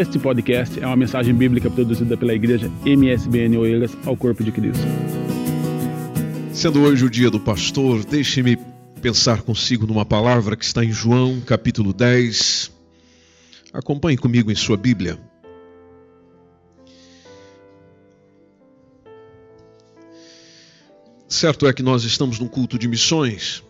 Este podcast é uma mensagem bíblica produzida pela igreja MSBN Oeiras ao Corpo de Cristo. Sendo hoje o dia do pastor, deixe-me pensar consigo numa palavra que está em João, capítulo 10. Acompanhe comigo em sua Bíblia. Certo é que nós estamos num culto de missões.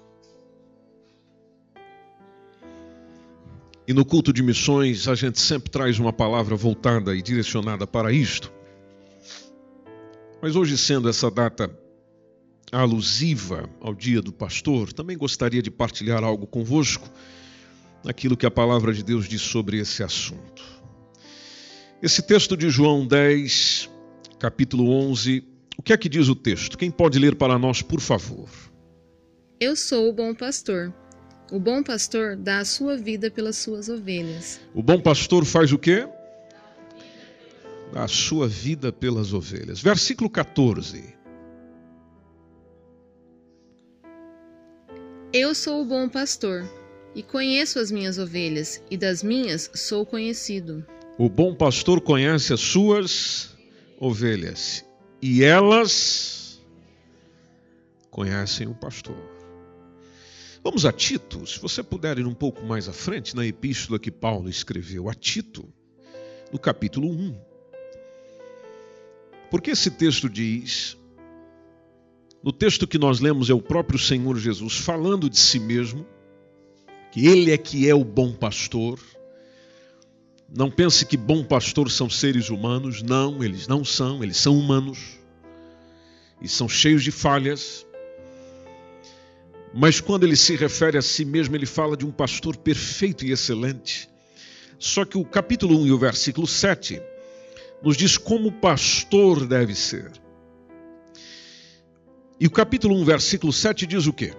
E no culto de missões a gente sempre traz uma palavra voltada e direcionada para isto. Mas hoje, sendo essa data alusiva ao dia do pastor, também gostaria de partilhar algo convosco, aquilo que a palavra de Deus diz sobre esse assunto. Esse texto de João 10, capítulo 11, o que é que diz o texto? Quem pode ler para nós, por favor? Eu sou o bom pastor. O bom pastor dá a sua vida pelas suas ovelhas. O bom pastor faz o quê? Dá a sua vida pelas ovelhas. Versículo 14. Eu sou o bom pastor e conheço as minhas ovelhas, e das minhas sou conhecido. O bom pastor conhece as suas ovelhas, e elas conhecem o pastor. Vamos a Tito, se você puder ir um pouco mais à frente, na epístola que Paulo escreveu a Tito, no capítulo 1. Porque esse texto diz, no texto que nós lemos é o próprio Senhor Jesus falando de si mesmo, que ele é que é o bom pastor. Não pense que bom pastor são seres humanos, não, eles não são, eles são humanos e são cheios de falhas. Mas quando ele se refere a si mesmo, ele fala de um pastor perfeito e excelente. Só que o capítulo 1 e o versículo 7 nos diz como o pastor deve ser. E o capítulo 1, versículo 7 diz o quê?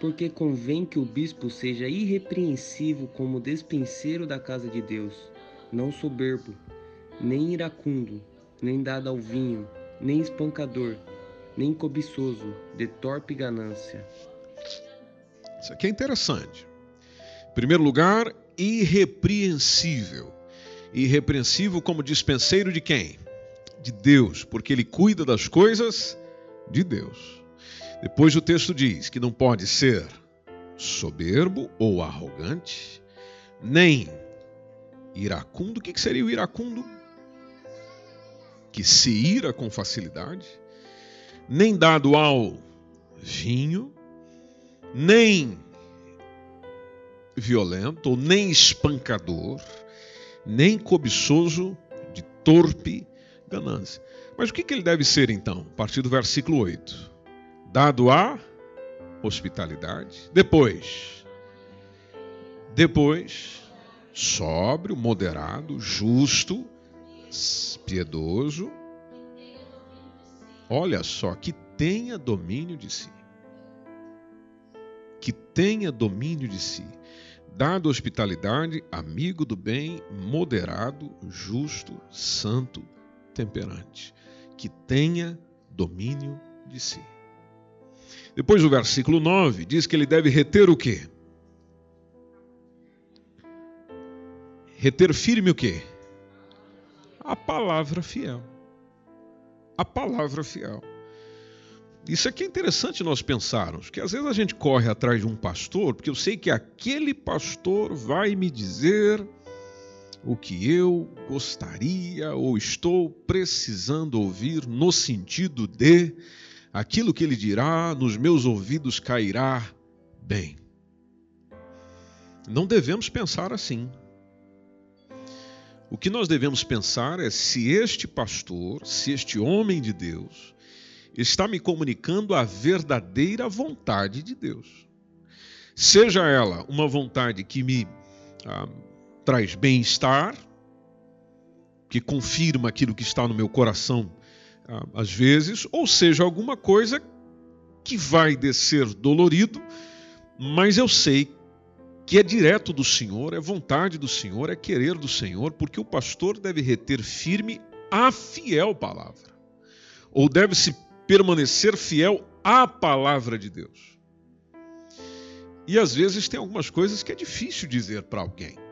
Porque convém que o bispo seja irrepreensível como despenseiro da casa de Deus, não soberbo, nem iracundo, nem dado ao vinho, nem espancador, nem cobiçoso, de torpe ganância. Isso aqui é interessante. Em primeiro lugar, irrepreensível. Irrepreensível como dispenseiro de quem? De Deus, porque ele cuida das coisas de Deus. Depois o texto diz que não pode ser soberbo ou arrogante, nem iracundo. O que seria o iracundo? Que se ira com facilidade nem dado ao vinho, nem violento, nem espancador, nem cobiçoso de torpe ganância. Mas o que, ele deve ser então? A partir do versículo 8: dado a hospitalidade, depois, depois, sóbrio, moderado, justo, piedoso, Olha só, que tenha domínio de si. Que tenha domínio de si. Dado hospitalidade, amigo do bem, moderado, justo, santo, temperante. Que tenha domínio de si. Depois o versículo 9 diz que ele deve reter o quê? Reter firme o quê? A palavra fiel a palavra fiel. Isso aqui é interessante nós pensarmos, que às vezes a gente corre atrás de um pastor, porque eu sei que aquele pastor vai me dizer o que eu gostaria ou estou precisando ouvir no sentido de aquilo que ele dirá nos meus ouvidos cairá bem. Não devemos pensar assim. O que nós devemos pensar é se este pastor, se este homem de Deus, está me comunicando a verdadeira vontade de Deus. Seja ela uma vontade que me ah, traz bem-estar, que confirma aquilo que está no meu coração ah, às vezes, ou seja alguma coisa que vai descer dolorido, mas eu sei que é direto do Senhor, é vontade do Senhor, é querer do Senhor, porque o pastor deve reter firme a fiel palavra, ou deve se permanecer fiel à palavra de Deus. E às vezes tem algumas coisas que é difícil dizer para alguém.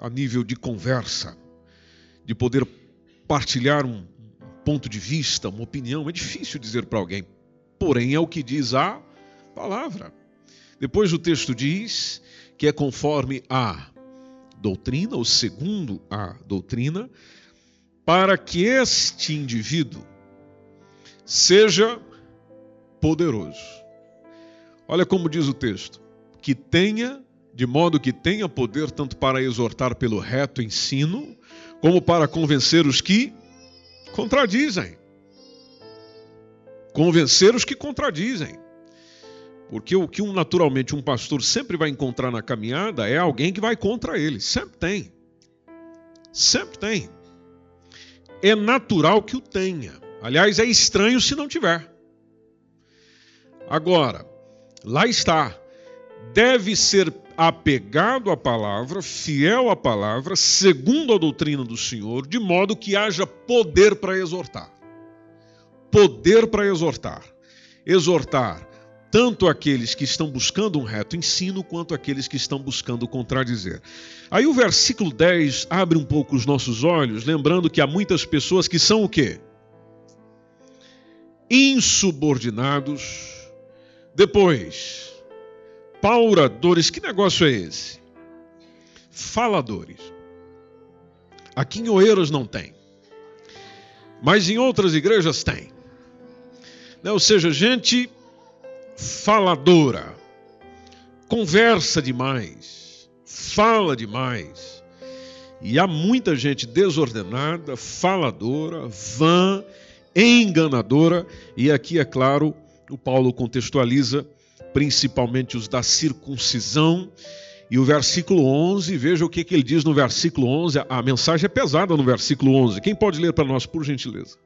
a nível de conversa, de poder partilhar um ponto de vista, uma opinião. É difícil dizer para alguém, porém é o que diz a palavra. Depois o texto diz que é conforme a doutrina, ou segundo a doutrina, para que este indivíduo seja poderoso. Olha como diz o texto: que tenha, de modo que tenha poder tanto para exortar pelo reto ensino, como para convencer os que contradizem. Convencer os que contradizem. Porque o que um, naturalmente um pastor sempre vai encontrar na caminhada é alguém que vai contra ele. Sempre tem. Sempre tem. É natural que o tenha. Aliás, é estranho se não tiver. Agora, lá está. Deve ser apegado à palavra, fiel à palavra, segundo a doutrina do Senhor, de modo que haja poder para exortar. Poder para exortar. Exortar tanto aqueles que estão buscando um reto ensino, quanto aqueles que estão buscando contradizer. Aí o versículo 10 abre um pouco os nossos olhos, lembrando que há muitas pessoas que são o quê? Insubordinados. Depois, pauradores. Que negócio é esse? Faladores. Aqui em Oeiras não tem. Mas em outras igrejas tem. Ou seja, gente faladora, conversa demais, fala demais. E há muita gente desordenada, faladora, vã, enganadora, e aqui, é claro, o Paulo contextualiza principalmente os da circuncisão. E o versículo 11, veja o que, que ele diz no versículo 11. A mensagem é pesada no versículo 11. Quem pode ler para nós, por gentileza?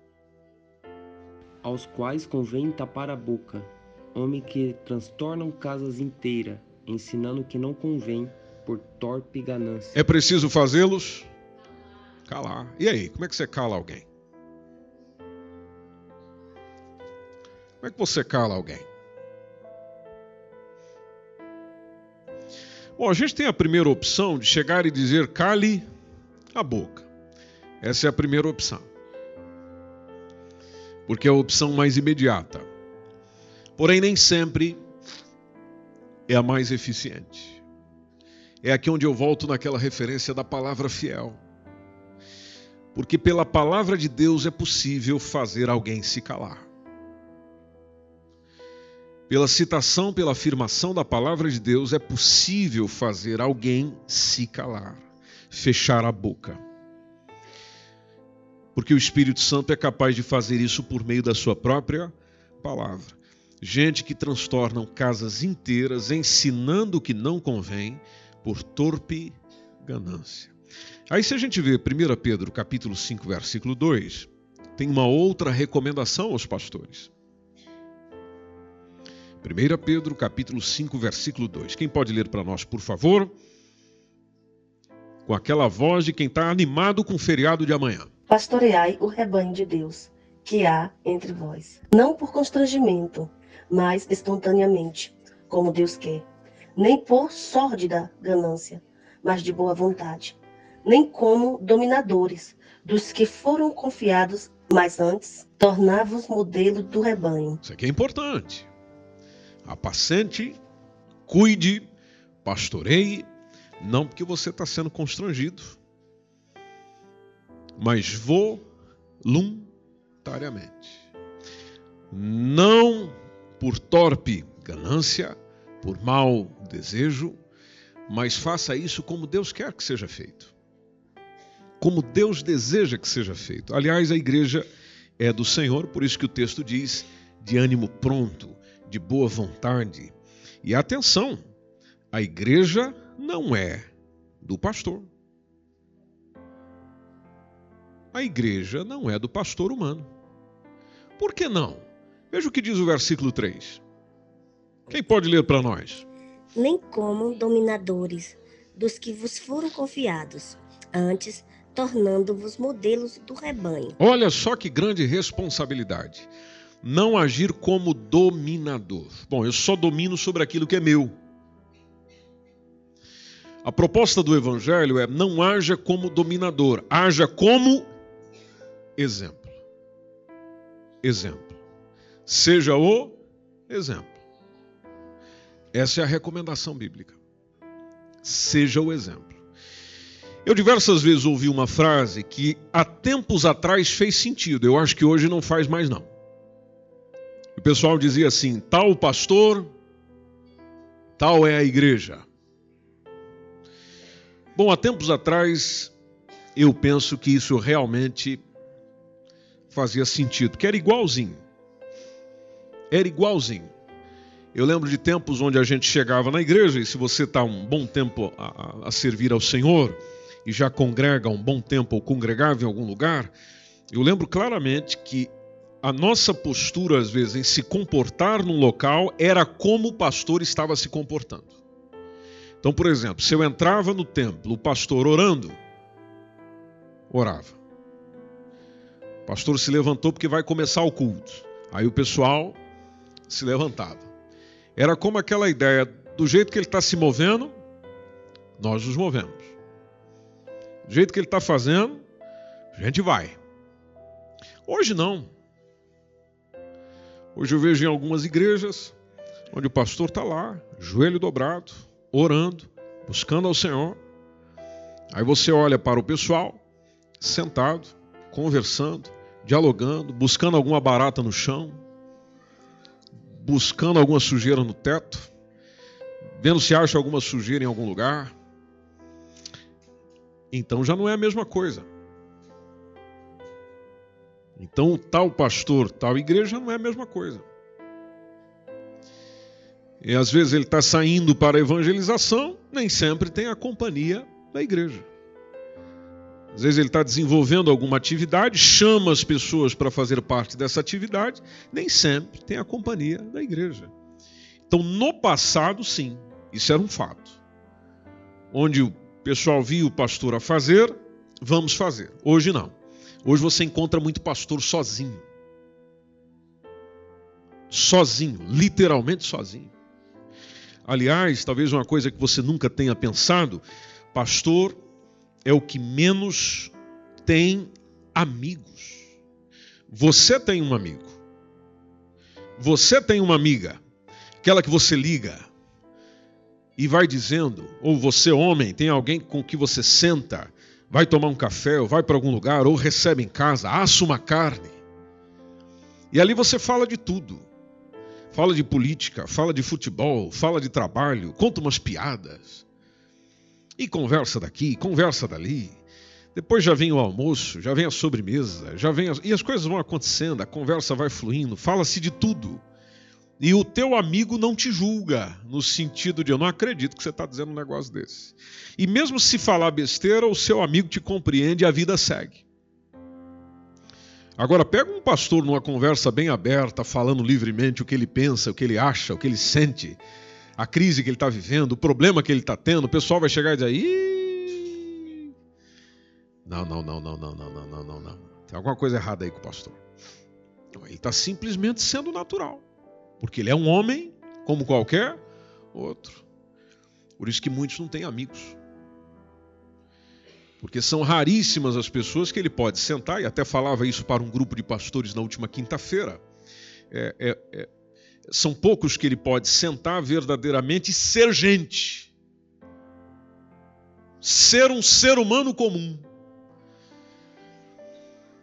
Aos quais convém tapar a boca, homem que transtornam casas inteiras, ensinando que não convém por torpe ganância. É preciso fazê-los calar. E aí, como é que você cala alguém? Como é que você cala alguém? Bom, a gente tem a primeira opção de chegar e dizer cale a boca. Essa é a primeira opção. Porque é a opção mais imediata. Porém, nem sempre é a mais eficiente. É aqui onde eu volto naquela referência da palavra fiel. Porque pela palavra de Deus é possível fazer alguém se calar. Pela citação, pela afirmação da palavra de Deus, é possível fazer alguém se calar, fechar a boca. Porque o Espírito Santo é capaz de fazer isso por meio da sua própria palavra gente que transtornam casas inteiras ensinando o que não convém por torpe ganância. Aí se a gente vê 1 Pedro capítulo 5, versículo 2, tem uma outra recomendação aos pastores. 1 Pedro capítulo 5, versículo 2. Quem pode ler para nós, por favor? Com aquela voz de quem está animado com o feriado de amanhã. Pastoreai o rebanho de Deus que há entre vós, não por constrangimento, mas espontaneamente, como Deus quer, nem por sórdida ganância, mas de boa vontade, nem como dominadores dos que foram confiados, mas antes tornava-os modelo do rebanho. Isso aqui é importante. Apacente, cuide, pastoreie, não porque você está sendo constrangido, mas voluntariamente. Não por torpe ganância, por mau desejo, mas faça isso como Deus quer que seja feito. Como Deus deseja que seja feito. Aliás, a igreja é do Senhor, por isso que o texto diz de ânimo pronto, de boa vontade. E atenção, a igreja não é do pastor. A igreja não é do pastor humano. Por que não? Veja o que diz o versículo 3. Quem pode ler para nós? Nem como dominadores dos que vos foram confiados, antes tornando-vos modelos do rebanho. Olha só que grande responsabilidade. Não agir como dominador. Bom, eu só domino sobre aquilo que é meu. A proposta do Evangelho é não haja como dominador, haja como exemplo. Exemplo. Seja o exemplo. Essa é a recomendação bíblica. Seja o exemplo. Eu diversas vezes ouvi uma frase que há tempos atrás fez sentido, eu acho que hoje não faz mais não. O pessoal dizia assim: tal pastor, tal é a igreja. Bom, há tempos atrás eu penso que isso realmente fazia sentido, que era igualzinho. Era igualzinho. Eu lembro de tempos onde a gente chegava na igreja, e se você está um bom tempo a, a, servir ao Senhor, e já congrega um bom tempo ou congregava em algum lugar, eu lembro claramente que a nossa postura, às vezes, em se comportar num local era como o pastor estava se comportando. Então, por exemplo, se eu entrava no templo, o pastor orando, orava. O pastor se levantou porque vai começar o culto. Aí o pessoal se levantava. Era como aquela ideia, do jeito que ele está se movendo, nós nos movemos. Do jeito que ele está fazendo, a gente vai. Hoje não. Hoje eu vejo em algumas igrejas onde o pastor está lá, joelho dobrado, orando, buscando ao Senhor. Aí você olha para o pessoal sentado, conversando, dialogando, buscando alguma barata no chão, buscando alguma sujeira no teto, vendo se acha alguma sujeira em algum lugar. Então já não é a mesma coisa. Então, tal pastor, tal igreja não é a mesma coisa. E às vezes ele está saindo para a evangelização, nem sempre tem a companhia da igreja. Às vezes ele está desenvolvendo alguma atividade, chama as pessoas para fazer parte dessa atividade, nem sempre tem a companhia da igreja. Então, no passado, sim, isso era um fato. Onde o pessoal via o pastor a fazer, vamos fazer. Hoje não. Hoje você encontra muito pastor sozinho. Sozinho, literalmente sozinho. Aliás, talvez uma coisa que você nunca tenha pensado, pastor é o que menos tem amigos. Você tem um amigo. Você tem uma amiga, aquela que você liga e vai dizendo, ou você, homem, tem alguém com que você senta, vai tomar um café, ou vai para algum lugar, ou recebe em casa, assa uma carne. E ali você fala de tudo. Fala de política, fala de futebol, fala de trabalho, conta umas piadas. E conversa daqui, conversa dali. Depois já vem o almoço, já vem a sobremesa, já vem as... e as coisas vão acontecendo, a conversa vai fluindo, fala-se de tudo. E o teu amigo não te julga, no sentido de eu não acredito que você está dizendo um negócio desse. E mesmo se falar besteira, o seu amigo te compreende e a vida segue. Agora, pega um pastor numa conversa bem aberta, falando livremente o que ele pensa, o que ele acha, o que ele sente a crise que ele está vivendo, o problema que ele está tendo, o pessoal vai chegar e dizer! Não, não, não, não, não, não, não, não, não, não. Tem alguma coisa errada aí com o pastor. Ele está simplesmente sendo natural. Porque ele é um homem como qualquer outro. Por isso que muitos não têm amigos. Porque são raríssimas as pessoas que ele pode sentar, e até falava isso para um grupo de pastores na última quinta-feira. É, é, é, são poucos que ele pode sentar verdadeiramente e ser gente. Ser um ser humano comum.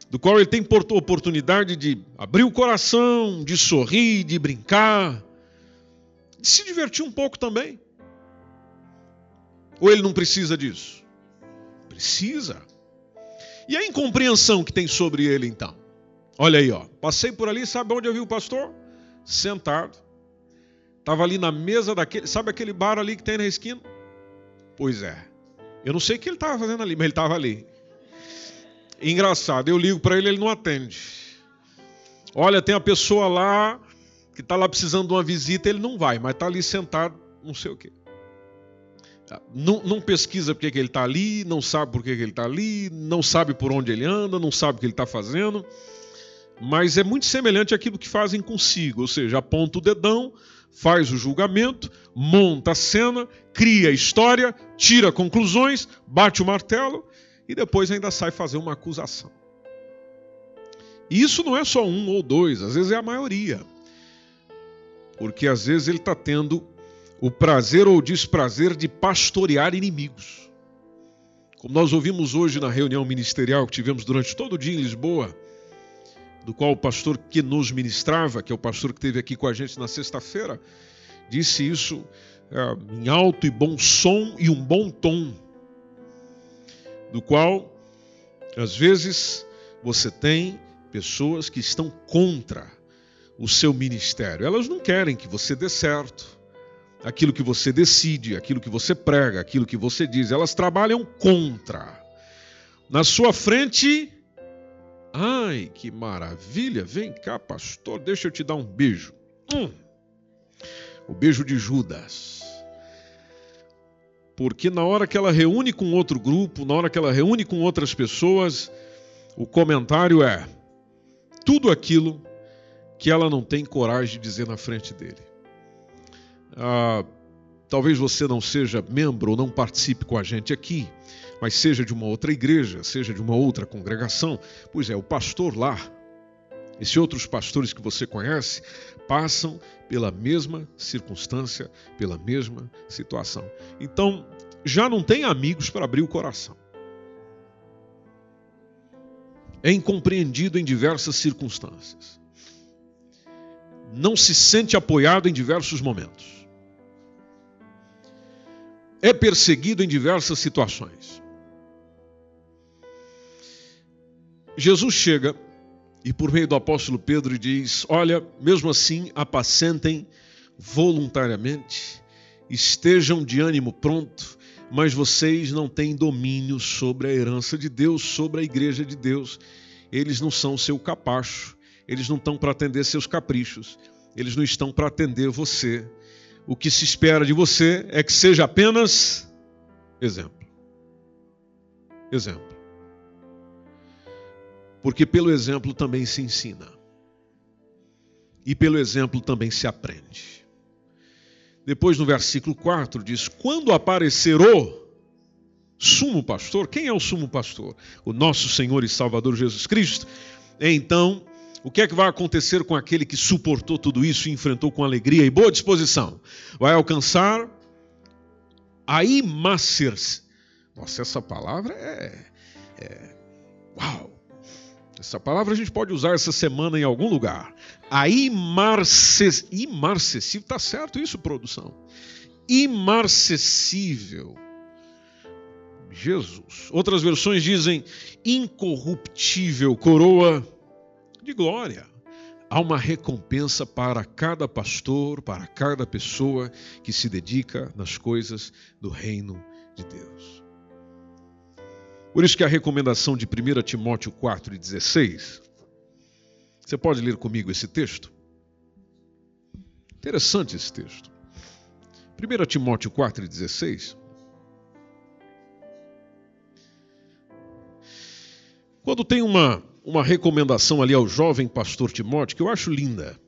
Do qual ele tem oportunidade de abrir o coração, de sorrir, de brincar, de se divertir um pouco também. Ou ele não precisa disso? Precisa. E a incompreensão que tem sobre ele então? Olha aí, ó. Passei por ali, sabe onde eu vi o pastor? Sentado. Estava ali na mesa daquele. Sabe aquele bar ali que tem na esquina? Pois é. Eu não sei o que ele estava fazendo ali, mas ele estava ali. Engraçado, eu ligo para ele, ele não atende. Olha, tem a pessoa lá que está lá precisando de uma visita, ele não vai, mas está ali sentado, não sei o quê. Não, não pesquisa porque que ele está ali, não sabe por que, que ele está ali, não sabe por onde ele anda, não sabe o que ele está fazendo mas é muito semelhante àquilo que fazem consigo, ou seja, aponta o dedão, faz o julgamento, monta a cena, cria a história, tira conclusões, bate o martelo e depois ainda sai fazer uma acusação. E isso não é só um ou dois, às vezes é a maioria. Porque às vezes ele está tendo o prazer ou o desprazer de pastorear inimigos. Como nós ouvimos hoje na reunião ministerial que tivemos durante todo o dia em Lisboa, do qual o pastor que nos ministrava, que é o pastor que esteve aqui com a gente na sexta-feira, disse isso é, em alto e bom som e um bom tom, do qual, às vezes, você tem pessoas que estão contra o seu ministério. Elas não querem que você dê certo aquilo que você decide, aquilo que você prega, aquilo que você diz. Elas trabalham contra. Na sua frente, ai, que maravilha! Vem cá, pastor, deixa eu te dar um beijo. Hum. O beijo de Judas. Porque na hora que ela reúne com outro grupo, na hora que ela reúne com outras pessoas, o comentário é tudo aquilo que ela não tem coragem de dizer na frente dele. Ah, talvez você não seja membro ou não participe com a gente aqui, mas seja de uma outra igreja, seja de uma outra congregação, pois é, o pastor lá, esses outros pastores que você conhece, passam pela mesma circunstância, pela mesma situação. Então, já não tem amigos para abrir o coração. É incompreendido em diversas circunstâncias. Não se sente apoiado em diversos momentos é perseguido em diversas situações. Jesus chega e, por meio do apóstolo Pedro, diz: Olha, mesmo assim, apacentem voluntariamente, estejam de ânimo pronto, mas vocês não têm domínio sobre a herança de Deus, sobre a igreja de Deus. Eles não são seu capacho, eles não estão para atender seus caprichos, eles não estão para atender você o que se espera de você é que seja apenas exemplo. Exemplo. Porque pelo exemplo também se ensina. E pelo exemplo também se aprende. Depois no versículo 4 diz: Quando aparecer o sumo pastor, quem é o sumo pastor? O nosso Senhor e Salvador Jesus Cristo. Então o que é que vai acontecer com aquele que suportou tudo isso e enfrentou com alegria e boa disposição? Vai alcançar a imacer Nossa, essa palavra é, é. Uau! Essa palavra a gente pode usar essa semana em algum lugar. A imarcessível. Imarcessível, está certo isso, produção? Imarcessível. Jesus. Outras versões dizem incorruptível, coroa de glória. Há uma recompensa para cada pastor, para cada pessoa que se dedica nas coisas do reino de Deus. Por isso que a recomendação de 1 Timóteo 4,16, você pode ler comigo esse texto? Interessante esse texto. 1 Timóteo 4,16. Quando tem uma uma recomendação ali ao jovem pastor Timóteo que eu acho linda.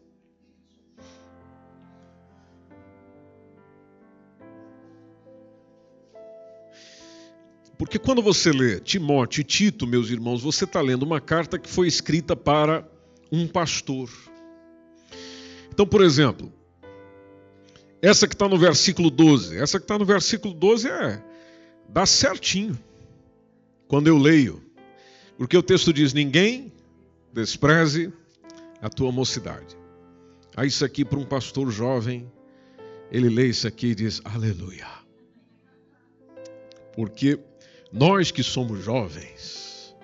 Porque quando você lê Timóteo e Tito, meus irmãos, você está lendo uma carta que foi escrita para um pastor. Então, por exemplo, essa que está no versículo 12, essa que está no versículo 12 é dá certinho. Quando eu leio, porque o texto diz: ninguém despreze a tua mocidade. Aí isso aqui para um pastor jovem, ele lê isso aqui e diz: Aleluia. Porque nós que somos jovens,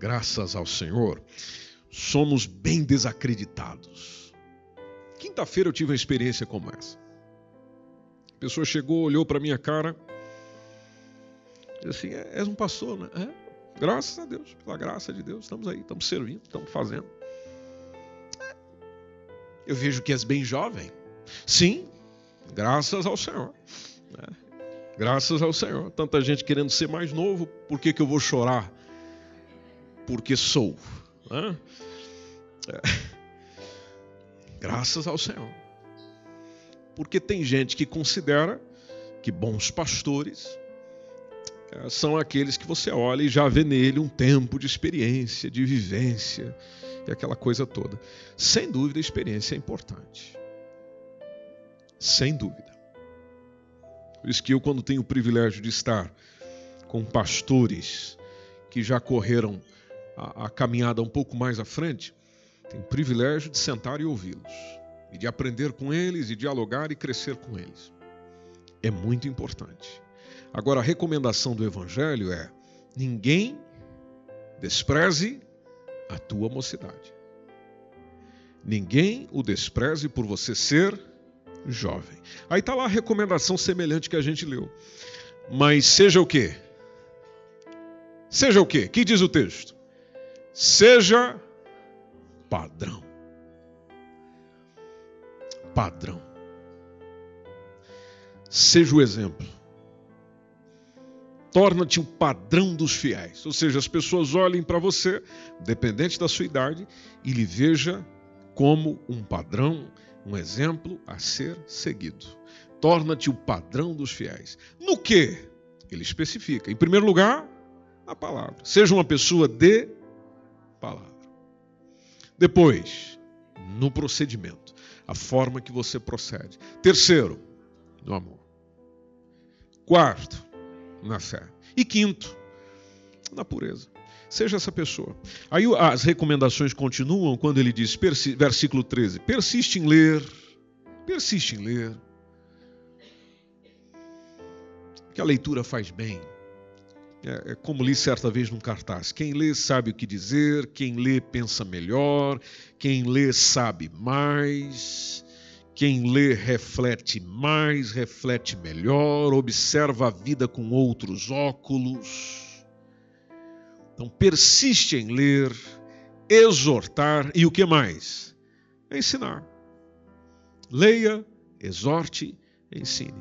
graças ao Senhor, somos bem desacreditados. Quinta-feira eu tive uma experiência como essa. A pessoa chegou, olhou para minha cara, disse assim: é, És um pastor, né? É. Graças a Deus, pela graça de Deus, estamos aí, estamos servindo, estamos fazendo. Eu vejo que és bem jovem. Sim, graças ao Senhor. É, graças ao Senhor. Tanta gente querendo ser mais novo, por que, que eu vou chorar? Porque sou. É. Graças ao Senhor. Porque tem gente que considera que bons pastores eh, são aqueles que você olha e já vê nele um tempo de experiência, de vivência e aquela coisa toda. Sem dúvida, a experiência é importante. Sem dúvida. Por isso que eu, quando tenho o privilégio de estar com pastores que já correram a, a caminhada um pouco mais à frente, tenho o privilégio de sentar e ouvi-los, e de aprender com eles, e dialogar e crescer com eles. É muito importante. Agora, a recomendação do Evangelho é: ninguém despreze a tua mocidade. Ninguém o despreze por você ser jovem. Aí está lá a recomendação semelhante que a gente leu. Mas seja o quê? Seja o quê? Que diz o texto? Seja padrão. Padrão. Seja o exemplo. Torna-te o padrão dos fiéis. Ou seja, as pessoas olhem para você, dependente da sua idade, e lhe veja como um padrão, um exemplo a ser seguido. Torna-te o padrão dos fiéis. No que? Ele especifica. Em primeiro lugar, a palavra. Seja uma pessoa de palavra. Depois, no procedimento, a forma que você procede. Terceiro, no amor. Quarto, na fé. E quinto, na pureza. Seja essa pessoa. Aí as recomendações continuam quando ele diz, versículo 13: persiste em ler, persiste em ler. Que a leitura faz bem. É, é como li certa vez num cartaz: quem lê sabe o que dizer, quem lê pensa melhor, quem lê sabe mais. Quem lê reflete mais, reflete melhor, observa a vida com outros óculos. Então persiste em ler, exortar e o que mais? Ensinar. Leia, exorte, ensine.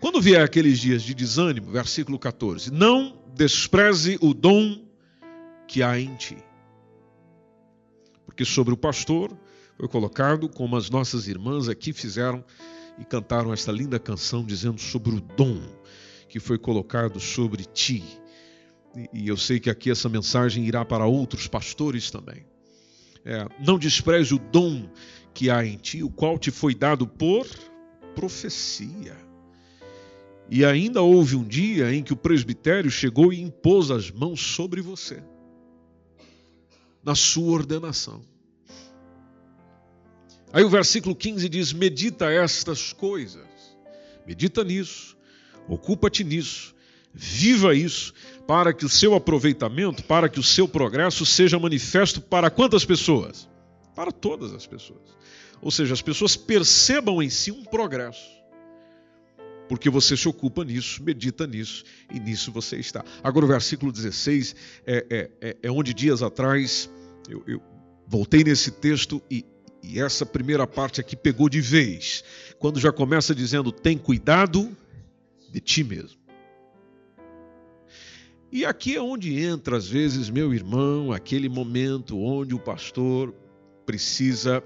Quando vier aqueles dias de desânimo, versículo 14: Não despreze o dom que há em ti. Porque sobre o pastor foi colocado, como as nossas irmãs aqui fizeram e cantaram esta linda canção dizendo sobre o dom que foi colocado sobre ti. E eu sei que aqui essa mensagem irá para outros pastores também. É, não despreze o dom que há em ti, o qual te foi dado por profecia. E ainda houve um dia em que o presbitério chegou e impôs as mãos sobre você, na sua ordenação. Aí o versículo 15 diz: Medita estas coisas, medita nisso, ocupa-te nisso, viva isso, para que o seu aproveitamento, para que o seu progresso seja manifesto para quantas pessoas? Para todas as pessoas. Ou seja, as pessoas percebam em si um progresso. Porque você se ocupa nisso, medita nisso, e nisso você está. Agora, o versículo 16 é, é, é, é onde dias atrás eu, eu voltei nesse texto e e essa primeira parte aqui pegou de vez, quando já começa dizendo: tem cuidado de ti mesmo. E aqui é onde entra, às vezes, meu irmão, aquele momento onde o pastor precisa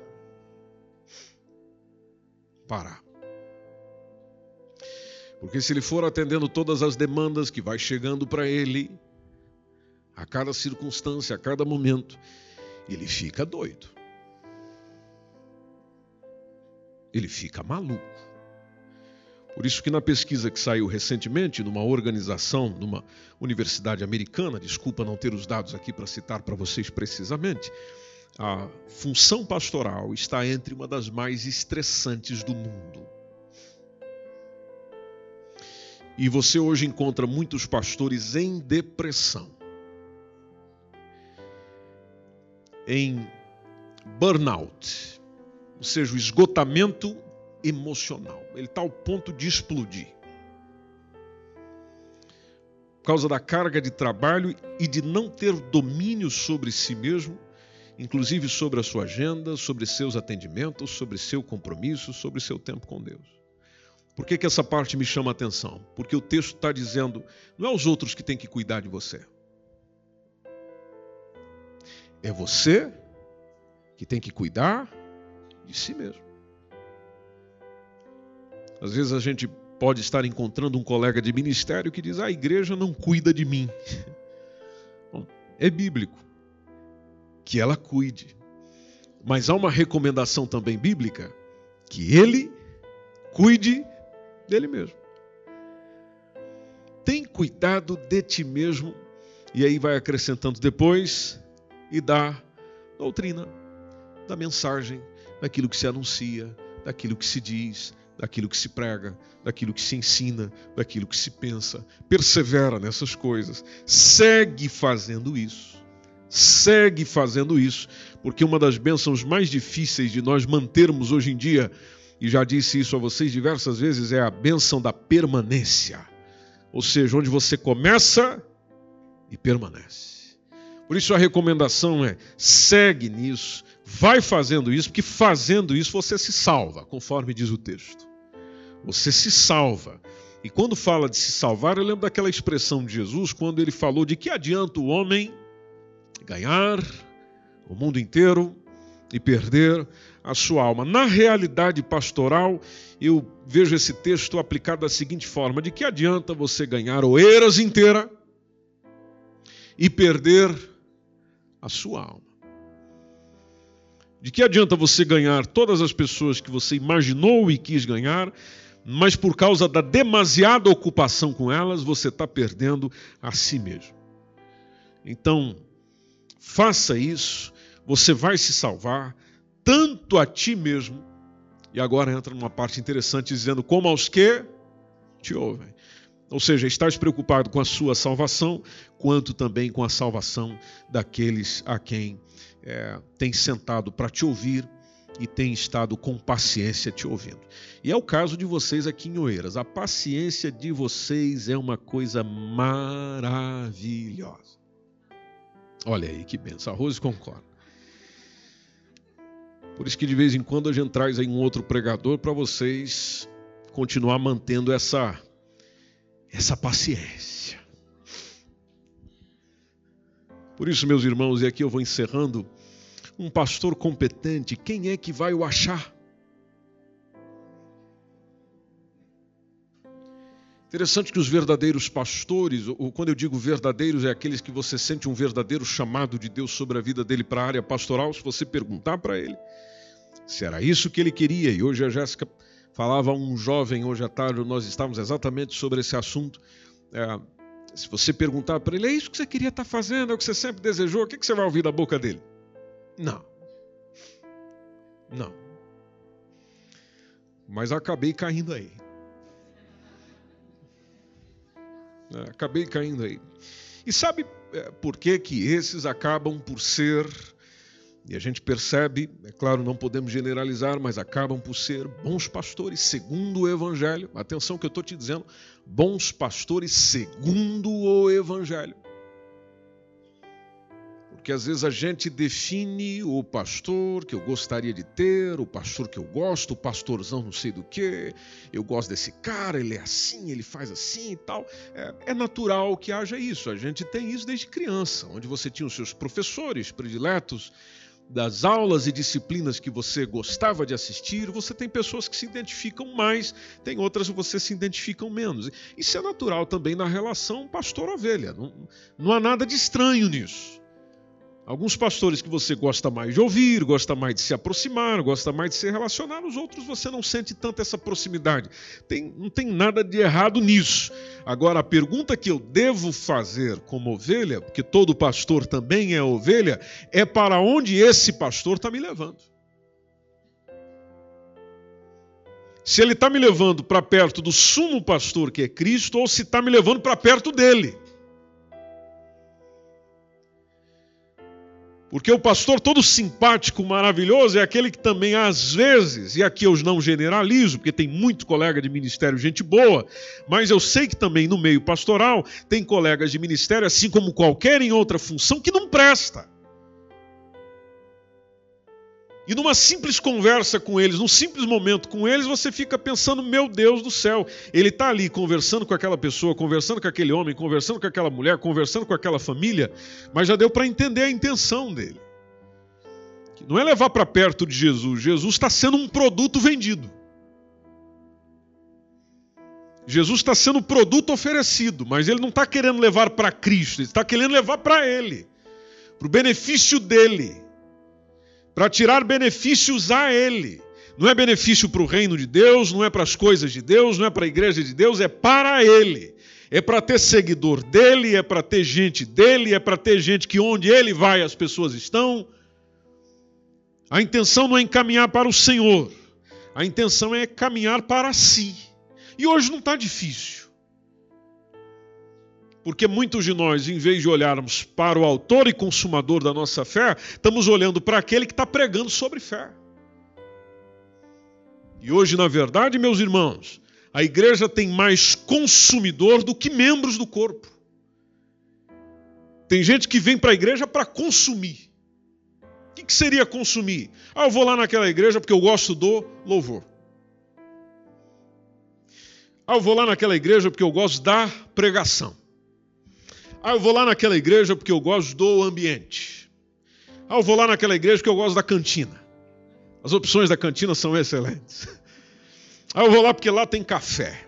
parar. Porque se ele for atendendo todas as demandas que vai chegando para ele, a cada circunstância, a cada momento, ele fica doido. ele fica maluco. Por isso que na pesquisa que saiu recentemente numa organização, numa universidade americana, desculpa não ter os dados aqui para citar para vocês precisamente, a função pastoral está entre uma das mais estressantes do mundo. E você hoje encontra muitos pastores em depressão, em burnout, ou seja, o esgotamento emocional. Ele está ao ponto de explodir. Por causa da carga de trabalho e de não ter domínio sobre si mesmo, inclusive sobre a sua agenda, sobre seus atendimentos, sobre seu compromisso, sobre seu tempo com Deus. Por que, que essa parte me chama a atenção? Porque o texto está dizendo: não é os outros que têm que cuidar de você. É você que tem que cuidar de si mesmo. Às vezes a gente pode estar encontrando um colega de ministério que diz: ah, a igreja não cuida de mim. Bom, é bíblico que ela cuide. Mas há uma recomendação também bíblica que ele cuide dele mesmo. Tem cuidado de ti mesmo. E aí vai acrescentando depois e dá doutrina, da mensagem, daquilo que se anuncia, daquilo que se diz, daquilo que se prega, daquilo que se ensina, daquilo que se pensa. Persevera nessas coisas. Segue fazendo isso. Segue fazendo isso, porque uma das bênçãos mais difíceis de nós mantermos hoje em dia, e já disse isso a vocês diversas vezes, é a bênção da permanência. Ou seja, onde você começa e permanece. Por isso a recomendação é: segue nisso, vai fazendo isso, porque fazendo isso você se salva, conforme diz o texto. Você se salva. E quando fala de se salvar, eu lembro daquela expressão de Jesus, quando ele falou de que adianta o homem ganhar o mundo inteiro e perder a sua alma. Na realidade pastoral, eu vejo esse texto aplicado da seguinte forma: de que adianta você ganhar Oeiras inteira e perder a sua alma? De que adianta você ganhar todas as pessoas que você imaginou e quis ganhar, mas por causa da demasiada ocupação com elas, você está perdendo a si mesmo? Então, faça isso, você vai se salvar, tanto a ti mesmo. E agora entra numa parte interessante dizendo: como aos que te ouvem. Ou seja, estás preocupado com a sua salvação, quanto também com a salvação daqueles a quem é, tem sentado para te ouvir e tem estado com paciência te ouvindo. E é o caso de vocês aqui em Oeiras. A paciência de vocês é uma coisa maravilhosa. Olha aí que benção. A Rose concorda. Por isso que de vez em quando a gente traz aí um outro pregador para vocês continuar mantendo essa essa paciência. Por isso, meus irmãos, e aqui eu vou encerrando, um pastor competente, quem é que vai o achar? Interessante que os verdadeiros pastores, ou quando eu digo verdadeiros, é aqueles que você sente um verdadeiro chamado de Deus sobre a vida dele para a área pastoral. Se você perguntar para ele se era isso que ele queria, e hoje a Jéssica falava a um jovem, hoje à tarde, nós estávamos exatamente sobre esse assunto. É, se você perguntar para ele, é isso que você queria estar fazendo, é o que você sempre desejou, o que você vai ouvir da boca dele? Não. Não. Mas acabei caindo aí. É, acabei caindo aí. E sabe é, por que, que esses acabam por ser, e a gente percebe, é claro, não podemos generalizar, mas acabam por ser bons pastores segundo o Evangelho. Atenção que eu estou te dizendo, bons pastores segundo o Evangelho. Porque às vezes a gente define o pastor que eu gostaria de ter, o pastor que eu gosto, o pastorzão não sei do que, eu gosto desse cara, ele é assim, ele faz assim e tal. É, é, natural que haja isso. A gente tem isso desde criança, onde você tinha os seus professores prediletos, das aulas e disciplinas que você gostava de assistir, você tem pessoas que se identificam mais, tem outras que você se identificam menos. Isso é natural também na relação pastor-ovelha. Não, não há nada de estranho nisso. Alguns pastores que você gosta mais de ouvir, gosta mais de se aproximar, gosta mais de se relacionar, os outros você não sente tanto essa proximidade. Tem, não tem nada de errado nisso. Agora, a pergunta que eu devo fazer como ovelha, porque todo pastor também é ovelha, é para onde esse pastor está me levando. Se ele está me levando para perto do sumo pastor que é Cristo, ou se está me levando para perto dele. Porque o pastor todo simpático, maravilhoso, é aquele que também, às vezes, e aqui eu não generalizo, porque tem muito colega de ministério, gente boa, mas eu sei que também no meio pastoral tem colegas de ministério, assim como qualquer em outra função, que não presta. E numa simples conversa com eles, num simples momento com eles, você fica pensando: meu Deus do céu, ele está ali conversando com aquela pessoa, conversando com aquele homem, conversando com aquela mulher, conversando com aquela família, mas já deu para entender a intenção dele. Não é levar para perto de Jesus, Jesus está sendo um produto vendido. Jesus está sendo o produto oferecido, mas ele não está querendo levar para Cristo, ele está querendo levar para ele, para o benefício dele, para tirar benefícios a ele. Não é benefício para o reino de Deus, não é para as coisas de Deus, não é para a igreja de Deus, é para ele. É para ter seguidor dele, é para ter gente dele, é para ter gente que onde ele vai as pessoas estão. A intenção não é encaminhar para o Senhor, a intenção é caminhar para si. E hoje não está difícil. Porque muitos de nós, em vez de olharmos para o autor e consumador da nossa fé, estamos olhando para aquele que está pregando sobre fé. E hoje, na verdade, meus irmãos, a igreja tem mais consumidor do que membros do corpo. Tem gente que vem para a igreja para consumir. O que, que seria consumir? Ah, eu vou lá naquela igreja porque eu gosto do louvor. Ah, eu vou lá naquela igreja porque eu gosto da pregação. Ah, eu vou lá naquela igreja porque eu gosto do ambiente. Ah, eu vou lá naquela igreja porque eu gosto da cantina. As opções da cantina são excelentes. Ah, eu vou lá porque lá tem café.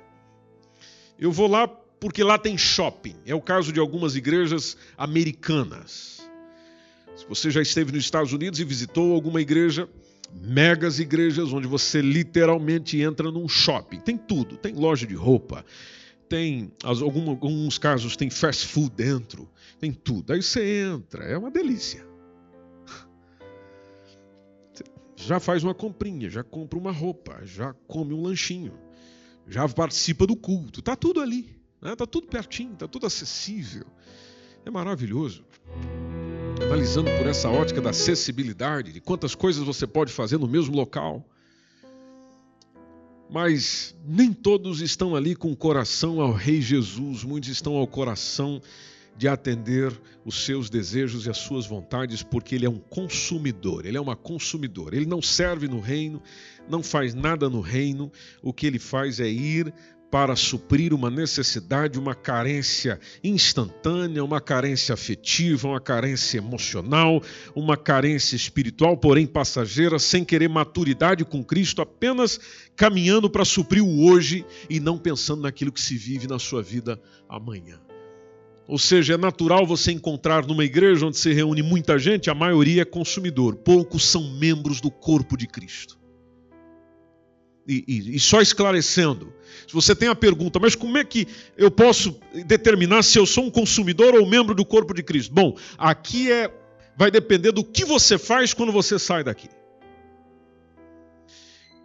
Eu vou lá porque lá tem shopping. É o caso de algumas igrejas americanas. Se você já esteve nos Estados Unidos e visitou alguma igreja, megas igrejas onde você literalmente entra num shopping. Tem tudo, tem loja de roupa, tem algum, alguns casos tem fast food dentro, tem tudo. Aí você entra, é uma delícia. já faz uma comprinha, já compra uma roupa, já come um lanchinho, já participa do culto. Está tudo ali, né? Tá tudo pertinho, está tudo acessível. É maravilhoso. Analisando por essa ótica da acessibilidade, de quantas coisas você pode fazer no mesmo local. Mas nem todos estão ali com o coração ao Rei Jesus, muitos estão ao coração de atender os seus desejos e as suas vontades, porque ele é um consumidor, ele é uma consumidora. Ele não serve no reino, não faz nada no reino, o que ele faz é ir para suprir uma necessidade, uma carência instantânea, uma carência afetiva, uma carência emocional, uma carência espiritual, porém passageira, sem querer maturidade com Cristo, apenas caminhando para suprir o hoje e não pensando naquilo que se vive na sua vida amanhã. Ou seja, é natural você encontrar numa igreja onde se reúne muita gente, a maioria é consumidor, poucos são membros do corpo de Cristo. E, e, e, só esclarecendo, se você tem a pergunta, mas como é que eu posso determinar se eu sou um consumidor ou membro do corpo de Cristo? Bom, aqui é vai depender do que você faz quando você sai daqui.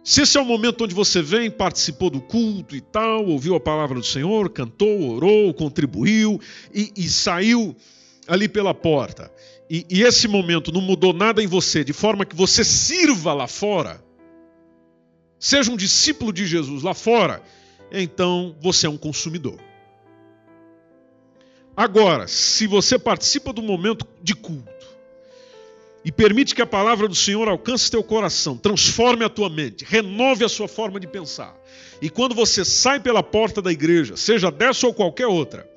Se esse é o momento onde você vem, participou do culto e tal, ouviu a palavra do Senhor, cantou, orou, contribuiu e, e saiu ali pela porta, e, e esse momento não mudou nada em você, de forma que você sirva lá fora, seja um discípulo de Jesus lá fora, então você é um consumidor. Agora, se você participa do momento de culto, e permite que a palavra do Senhor alcance teu coração, transforme a tua mente, renove a sua forma de pensar. E quando você sai pela porta da igreja, seja dessa ou qualquer outra,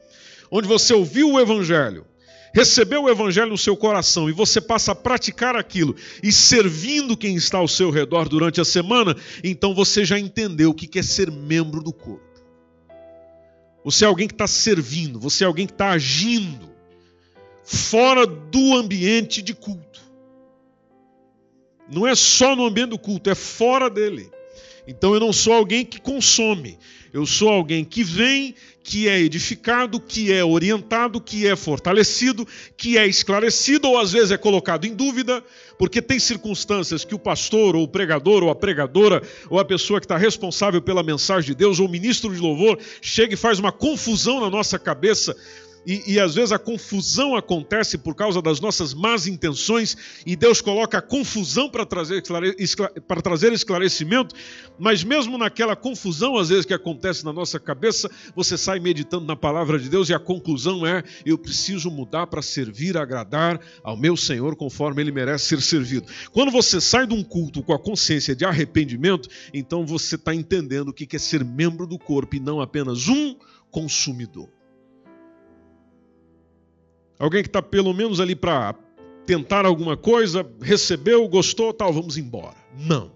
onde você ouviu o evangelho, recebeu o evangelho no seu coração e você passa a praticar aquilo e servindo quem está ao seu redor durante a semana, então você já entendeu o que é ser membro do corpo. Você é alguém que está servindo, você é alguém que está agindo fora do ambiente de culto. Não é só no ambiente do culto, é fora dele. Então eu não sou alguém que consome, eu sou alguém que vem, que é edificado, que é orientado, que é fortalecido, que é esclarecido ou às vezes é colocado em dúvida, porque tem circunstâncias que o pastor ou o pregador ou a pregadora ou a pessoa que está responsável pela mensagem de Deus ou o ministro de louvor chega e faz uma confusão na nossa cabeça e, e, às vezes a confusão acontece por causa das nossas más intenções, e Deus coloca a confusão para trazer, para trazer esclarecimento, mas mesmo naquela confusão, às vezes, que acontece na nossa cabeça, você sai meditando na palavra de Deus e a conclusão é: eu preciso mudar para servir, agradar ao meu Senhor conforme ele merece ser servido. Quando você sai de um culto com a consciência de arrependimento, então você está entendendo o que é ser membro do corpo e não apenas um consumidor. Alguém que está pelo menos ali para tentar alguma coisa, recebeu, gostou, tal, vamos embora. Não.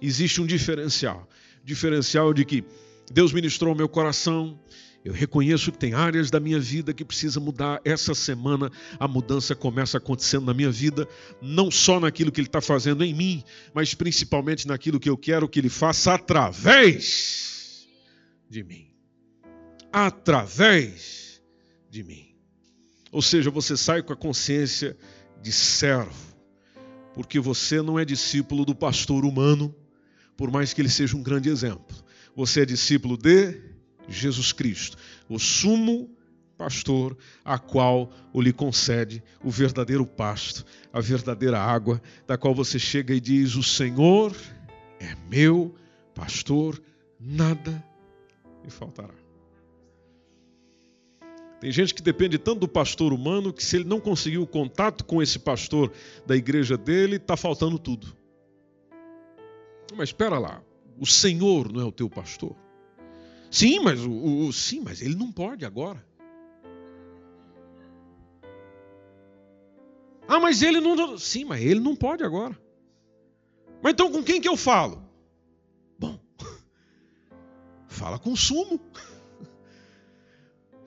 Existe um diferencial. Diferencial de que Deus ministrou meu coração. Eu reconheço que tem áreas da minha vida que precisa mudar. Essa semana a mudança começa acontecendo na minha vida, não só naquilo que Ele está fazendo em mim, mas principalmente naquilo que eu quero que Ele faça através de mim. Através de mim. Ou seja, você sai com a consciência de servo, porque você não é discípulo do pastor humano, por mais que ele seja um grande exemplo. Você é discípulo de Jesus Cristo, o sumo pastor, a qual o lhe concede o verdadeiro pasto, a verdadeira água, da qual você chega e diz: O Senhor é meu pastor, nada me faltará. Tem gente que depende tanto do pastor humano que, se ele não conseguir o contato com esse pastor da igreja dele, está faltando tudo. Mas espera lá, o Senhor não é o teu pastor? Sim, mas o, o, sim, mas ele não pode agora. Ah, mas ele não. Sim, mas ele não pode agora. Mas então com quem que eu falo? Bom, fala com o sumo.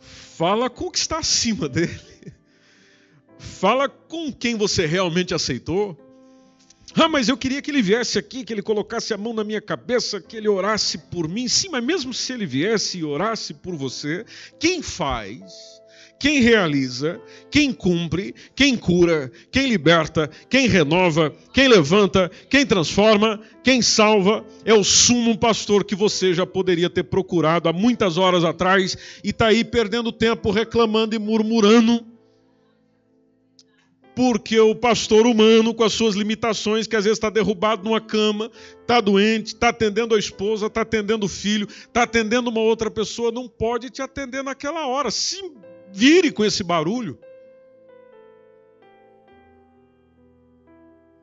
Fala com o que está acima dele. Fala com quem você realmente aceitou. Ah, mas eu queria que ele viesse aqui, que ele colocasse a mão na minha cabeça, que ele orasse por mim. Sim, mas mesmo se ele viesse e orasse por você, quem faz, quem realiza, quem cumpre, quem cura, quem liberta, quem renova, quem levanta, quem transforma, quem salva, é o sumo pastor que você já poderia ter procurado há muitas horas atrás e está aí perdendo tempo reclamando e murmurando porque o pastor humano, com as suas limitações, que às vezes está derrubado numa cama, está doente, está atendendo a esposa, está atendendo o filho, está atendendo uma outra pessoa, não pode te atender naquela hora. Se vire com esse barulho.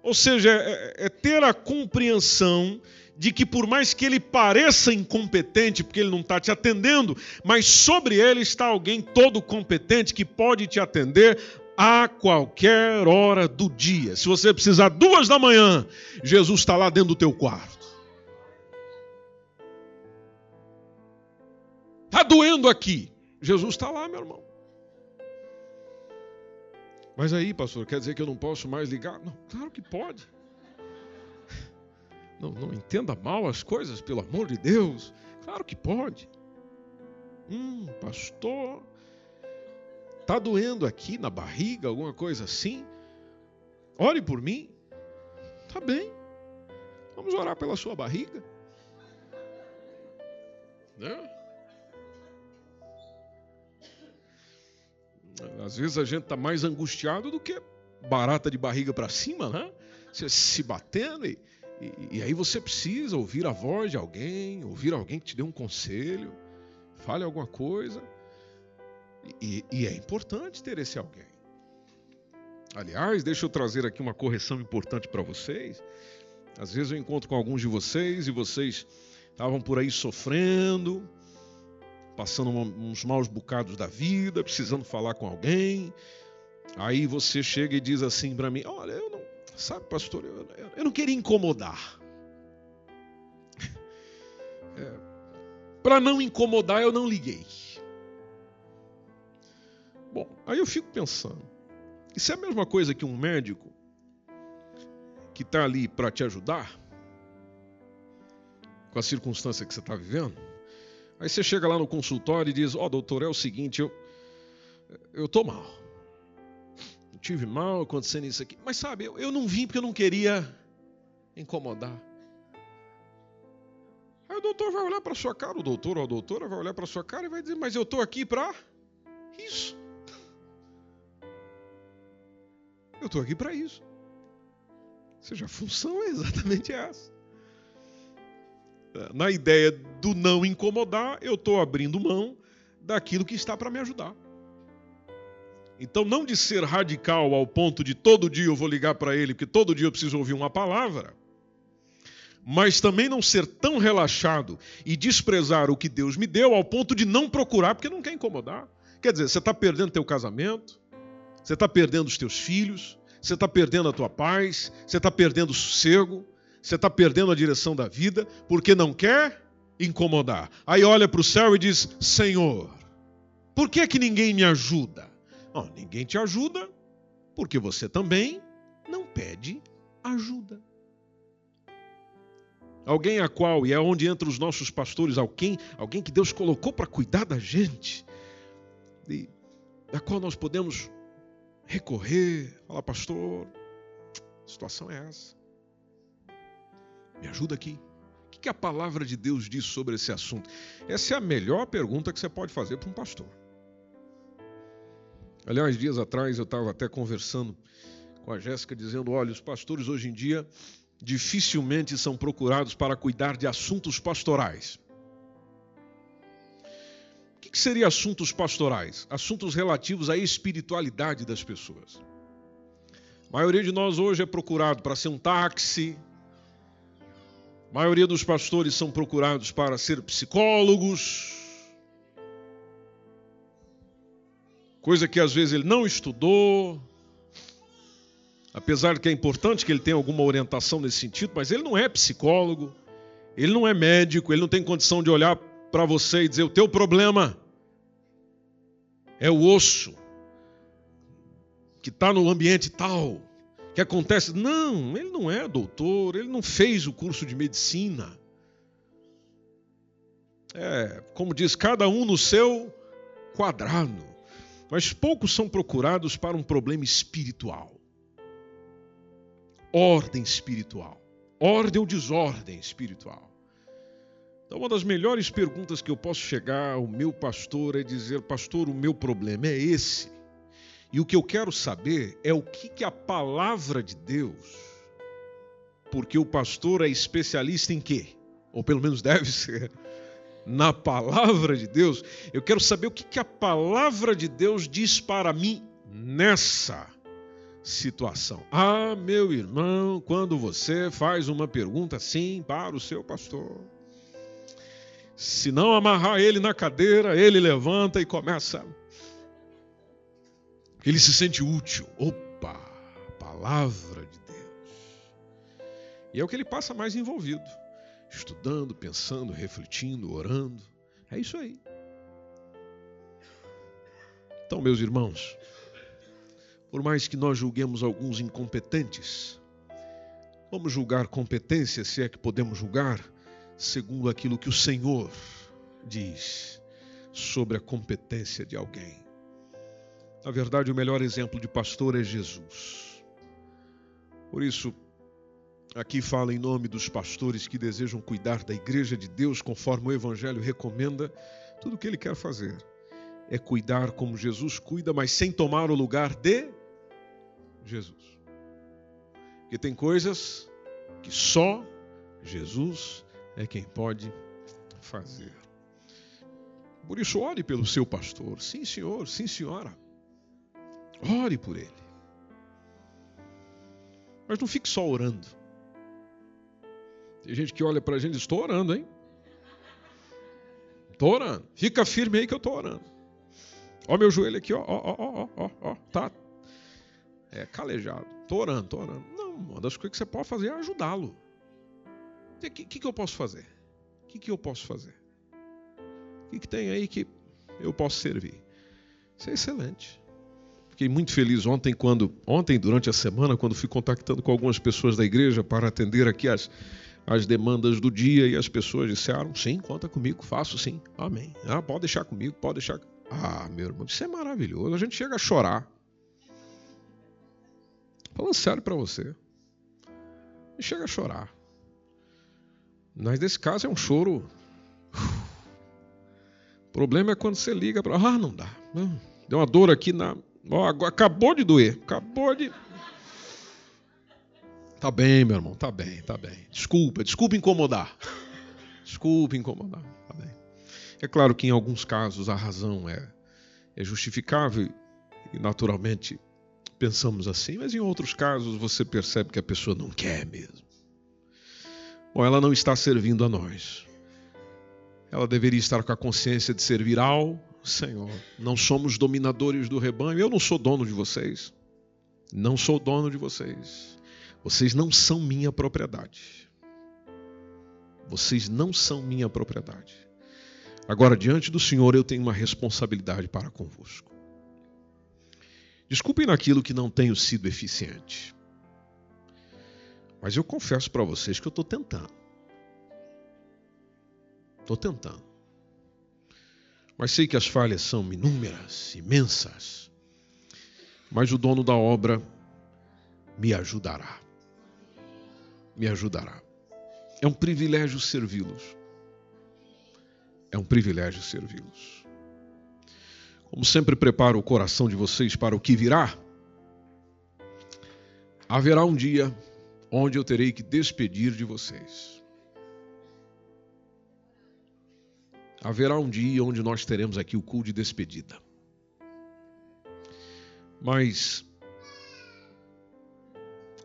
Ou seja, é, é ter a compreensão de que por mais que ele pareça incompetente, porque ele não está te atendendo, mas sobre ele está alguém todo competente que pode te atender a qualquer hora do dia. Se você precisar duas da manhã, Jesus está lá dentro do teu quarto. Está doendo aqui. Jesus está lá, meu irmão. Mas aí, pastor, quer dizer que eu não posso mais ligar? Não, claro que pode. Não, não entenda mal as coisas, pelo amor de Deus. Claro que pode. Hum, pastor, Está doendo aqui na barriga, alguma coisa assim? Ore por mim. Tá bem. Vamos orar pela sua barriga. Né? Às vezes a gente está mais angustiado do que barata de barriga para cima, né? Você se batendo e, e, e, aí você precisa ouvir a voz de alguém, ouvir alguém que te dê um conselho, fale alguma coisa. E, e é importante ter esse alguém. Aliás, deixa eu trazer aqui uma correção importante para vocês. Às vezes eu encontro com alguns de vocês e vocês estavam por aí sofrendo, passando uns maus bocados da vida, precisando falar com alguém. Aí você chega e diz assim para mim: Olha, eu não, sabe, pastor, eu, eu não queria incomodar. É, para não incomodar, eu não liguei. Bom, aí eu fico pensando: isso é a mesma coisa que um médico que está ali para te ajudar com a circunstância que você está vivendo? Aí você chega lá no consultório e diz: Ó, oh, doutor, é o seguinte, eu eu tô mal. Eu tive mal acontecendo isso aqui. Mas sabe, eu, eu não vim porque eu não queria incomodar. Aí o doutor vai olhar para sua cara, o doutor ou a doutora vai olhar para sua cara e vai dizer: Mas eu estou aqui para isso. Eu estou aqui para isso. Ou seja, a função é exatamente essa. Na ideia do não incomodar, eu estou abrindo mão daquilo que está para me ajudar. Então, não de ser radical ao ponto de todo dia eu vou ligar para ele, porque todo dia eu preciso ouvir uma palavra, mas também não ser tão relaxado e desprezar o que Deus me deu ao ponto de não procurar, porque não quer incomodar. Quer dizer, você está perdendo teu casamento, você está perdendo os teus filhos, você está perdendo a tua paz, você está perdendo o sossego, você está perdendo a direção da vida, porque não quer incomodar. Aí olha para o céu e diz: Senhor, por que que ninguém me ajuda? Não, ninguém te ajuda porque você também não pede ajuda. Alguém a qual, e é onde entra os nossos pastores, alguém, alguém que Deus colocou para cuidar da gente, e a qual nós podemos recorrer, falar, pastor, a situação é essa. Me ajuda aqui. O que a palavra de Deus diz sobre esse assunto? Essa é a melhor pergunta que você pode fazer para um pastor. Aliás, dias atrás eu estava até conversando com a Jéssica, dizendo: olha, os pastores hoje em dia dificilmente são procurados para cuidar de assuntos pastorais. O que seria assuntos pastorais? Assuntos relativos à espiritualidade das pessoas. A maioria de nós hoje é procurado para ser um táxi. A maioria dos pastores são procurados para ser psicólogos. Coisa que às vezes ele não estudou, Apesar que é importante que ele tenha alguma orientação nesse sentido, mas ele não é psicólogo, ele não é médico, ele não tem condição de olhar para você e dizer: o teu problema é o osso que está no ambiente tal, que acontece. Não, ele não é doutor, ele não fez o curso de medicina. É, como diz, cada um no seu quadrado. Mas poucos são procurados para um problema espiritual ordem espiritual. Ordem ou desordem espiritual. Então, uma das melhores perguntas que eu posso chegar ao meu pastor é dizer: Pastor, o meu problema é esse. E o que eu quero saber é o que, que a palavra de Deus, porque o pastor é especialista em quê? Ou pelo menos deve ser, na palavra de Deus. Eu quero saber o que, que a palavra de Deus diz para mim nessa situação. Ah, meu irmão, quando você faz uma pergunta assim para o seu pastor, se não amarrar ele na cadeira, ele levanta e começa. Ele se sente útil. Opa, palavra de Deus. E é o que ele passa mais envolvido, estudando, pensando, refletindo, orando. É isso aí. Então, meus irmãos, por mais que nós julguemos alguns incompetentes, vamos julgar competência, se é que podemos julgar, segundo aquilo que o Senhor diz sobre a competência de alguém. Na verdade, o melhor exemplo de pastor é Jesus. Por isso, aqui fala em nome dos pastores que desejam cuidar da igreja de Deus conforme o Evangelho recomenda, tudo o que ele quer fazer é cuidar como Jesus cuida, mas sem tomar o lugar de Jesus. Porque tem coisas que só Jesus é quem pode fazer. Por isso, ore pelo seu pastor. Sim, senhor, sim, senhora. Ore por ele. Mas não fique só orando. Tem gente que olha para a gente e diz: Estou orando, hein? Estou orando. Fica firme aí que eu estou orando. Ó, meu joelho aqui, ó, ó, ó, ó, ó, tá, é, calejado. Tô orando, tô orando. Não, uma das coisas que você pode fazer é ajudá-lo. O que, que, que, eu posso fazer? O que, que eu posso fazer? O que, que tem aí que eu posso servir? Isso é excelente. Fiquei muito feliz ontem, quando ontem, durante a semana, quando fui contactando com algumas pessoas da igreja para atender aqui as, as demandas do dia e as pessoas disseram: sim, conta comigo, faço sim. Amém. Ah, pode deixar comigo, pode deixar. Ah, meu irmão, isso é maravilhoso. A gente chega a chorar. Falando sério para você. Chega a chorar. Mas nesse caso é um choro. O problema é quando você liga para. Ah, não dá. Deu uma dor aqui na. Oh, acabou de doer. Acabou de. Tá bem, meu irmão. Tá bem, tá bem. Desculpa, desculpa incomodar. Desculpa incomodar. Tá bem. É claro que em alguns casos a razão é, é justificável e naturalmente pensamos assim, mas em outros casos você percebe que a pessoa não quer mesmo. Bom, ela não está servindo a nós. Ela deveria estar com a consciência de servir ao Senhor. Não somos dominadores do rebanho. Eu não sou dono de vocês. Não sou dono de vocês. Vocês não são minha propriedade. Vocês não são minha propriedade. Agora, diante do Senhor, eu tenho uma responsabilidade para convosco. Desculpem naquilo que não tenho sido eficiente. Mas eu confesso para vocês que eu estou tentando. Estou tentando. Mas sei que as falhas são inúmeras, imensas. Mas o dono da obra me ajudará. Me ajudará. É um privilégio servi-los. É um privilégio servi-los. Como sempre, preparo o coração de vocês para o que virá. Haverá um dia onde eu terei que despedir de vocês. Haverá um dia onde nós teremos aqui o culto de despedida. Mas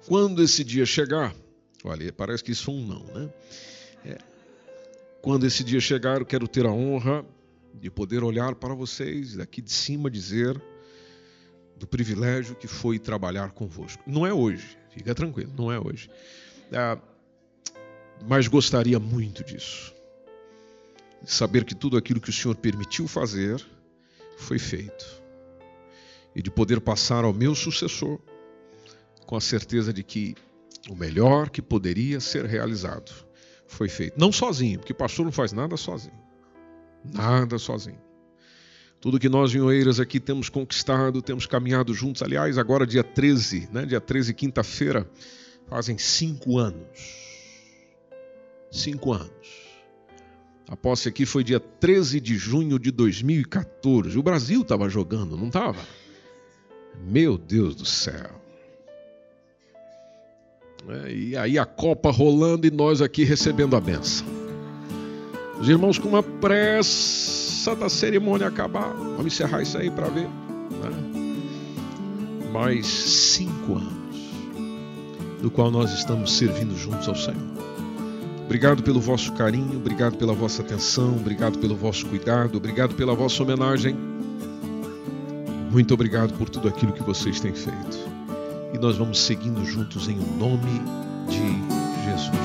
quando esse dia chegar, olha, parece que isso foi um não, né? É, quando esse dia chegar, eu quero ter a honra de poder olhar para vocês daqui de cima dizer do privilégio que foi trabalhar convosco. Não é hoje, fica tranquilo, não é hoje. É, mas gostaria muito disso. Saber que tudo aquilo que o Senhor permitiu fazer foi feito. E de poder passar ao meu sucessor com a certeza de que o melhor que poderia ser realizado foi feito. Não sozinho, porque pastor não faz nada sozinho. Nada sozinho. Tudo que nós em Oeiras aqui temos conquistado, temos caminhado juntos. Aliás, agora dia 13, né? dia 13, quinta-feira, fazem cinco anos. Cinco anos. A posse aqui foi dia 13 de junho de 2014. O Brasil estava jogando, não estava? Meu Deus do céu. É, e aí a Copa rolando e nós aqui recebendo a benção. Os irmãos com uma pressa da cerimônia acabar. Vamos encerrar isso aí para ver. Né? Mais cinco anos do qual nós estamos servindo juntos ao Senhor. Obrigado pelo vosso carinho, obrigado pela vossa atenção, obrigado pelo vosso cuidado, obrigado pela vossa homenagem. Muito obrigado por tudo aquilo que vocês têm feito. E nós vamos seguindo juntos em nome de Jesus.